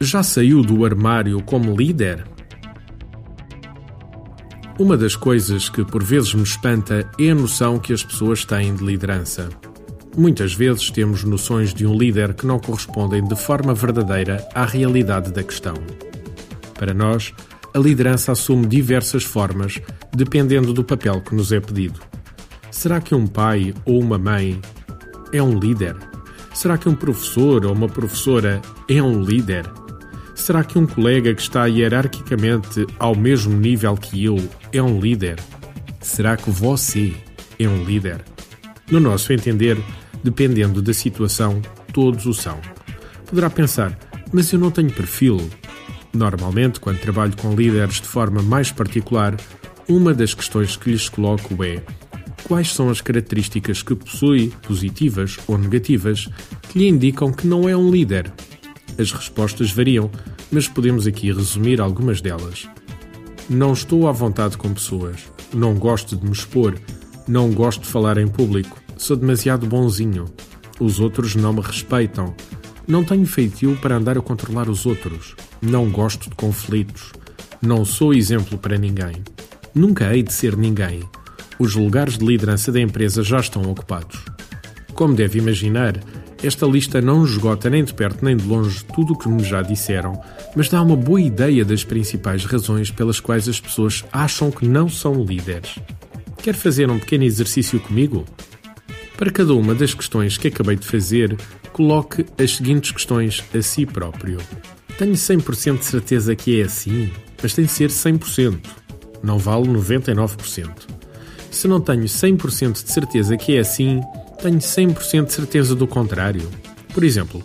Já saiu do armário como líder? Uma das coisas que por vezes me espanta é a noção que as pessoas têm de liderança. Muitas vezes temos noções de um líder que não correspondem de forma verdadeira à realidade da questão. Para nós, a liderança assume diversas formas, dependendo do papel que nos é pedido. Será que um pai ou uma mãe é um líder? Será que um professor ou uma professora é um líder? Será que um colega que está hierarquicamente ao mesmo nível que eu é um líder? Será que você é um líder? No nosso entender, dependendo da situação, todos o são. Poderá pensar, mas eu não tenho perfil. Normalmente, quando trabalho com líderes de forma mais particular, uma das questões que lhes coloco é quais são as características que possui, positivas ou negativas, que lhe indicam que não é um líder. As respostas variam, mas podemos aqui resumir algumas delas. Não estou à vontade com pessoas, não gosto de me expor, não gosto de falar em público, sou demasiado bonzinho, os outros não me respeitam, não tenho feitio para andar a controlar os outros, não gosto de conflitos, não sou exemplo para ninguém, nunca hei de ser ninguém, os lugares de liderança da empresa já estão ocupados. Como deve imaginar, esta lista não esgota nem de perto nem de longe tudo o que me já disseram, mas dá uma boa ideia das principais razões pelas quais as pessoas acham que não são líderes. Quer fazer um pequeno exercício comigo? Para cada uma das questões que acabei de fazer, coloque as seguintes questões a si próprio. Tenho 100% de certeza que é assim, mas tem de ser 100%. Não vale 99%. Se não tenho 100% de certeza que é assim, tenho 100% de certeza do contrário. Por exemplo,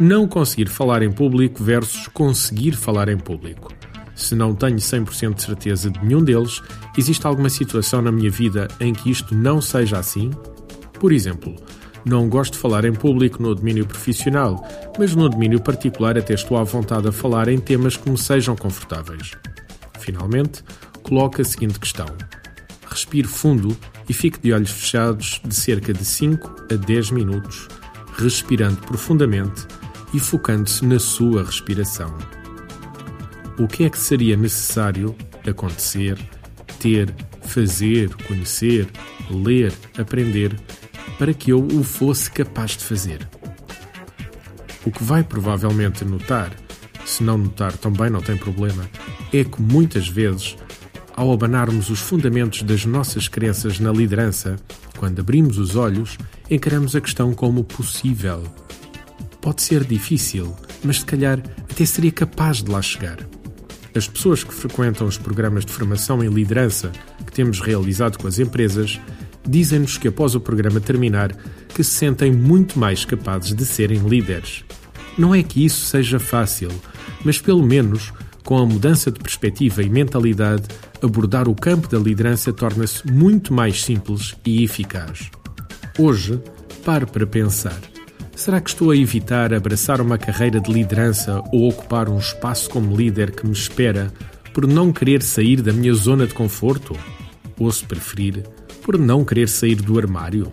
não conseguir falar em público versus conseguir falar em público. Se não tenho 100% de certeza de nenhum deles, existe alguma situação na minha vida em que isto não seja assim? Por exemplo, não gosto de falar em público no domínio profissional, mas no domínio particular até estou à vontade a falar em temas que me sejam confortáveis. Finalmente, coloco a seguinte questão: respire fundo e fique de olhos fechados de cerca de 5 a 10 minutos, respirando profundamente e focando-se na sua respiração. O que é que seria necessário acontecer, ter, fazer, conhecer, ler, aprender para que eu o fosse capaz de fazer? O que vai provavelmente notar, se não notar também não tem problema, é que muitas vezes ao abanarmos os fundamentos das nossas crenças na liderança, quando abrimos os olhos, encaramos a questão como possível. Pode ser difícil, mas se calhar até seria capaz de lá chegar. As pessoas que frequentam os programas de formação em liderança que temos realizado com as empresas dizem-nos que após o programa terminar que se sentem muito mais capazes de serem líderes. Não é que isso seja fácil, mas pelo menos com a mudança de perspectiva e mentalidade, abordar o campo da liderança torna-se muito mais simples e eficaz. Hoje, pare para pensar. Será que estou a evitar abraçar uma carreira de liderança ou ocupar um espaço como líder que me espera por não querer sair da minha zona de conforto? Ou, se preferir, por não querer sair do armário?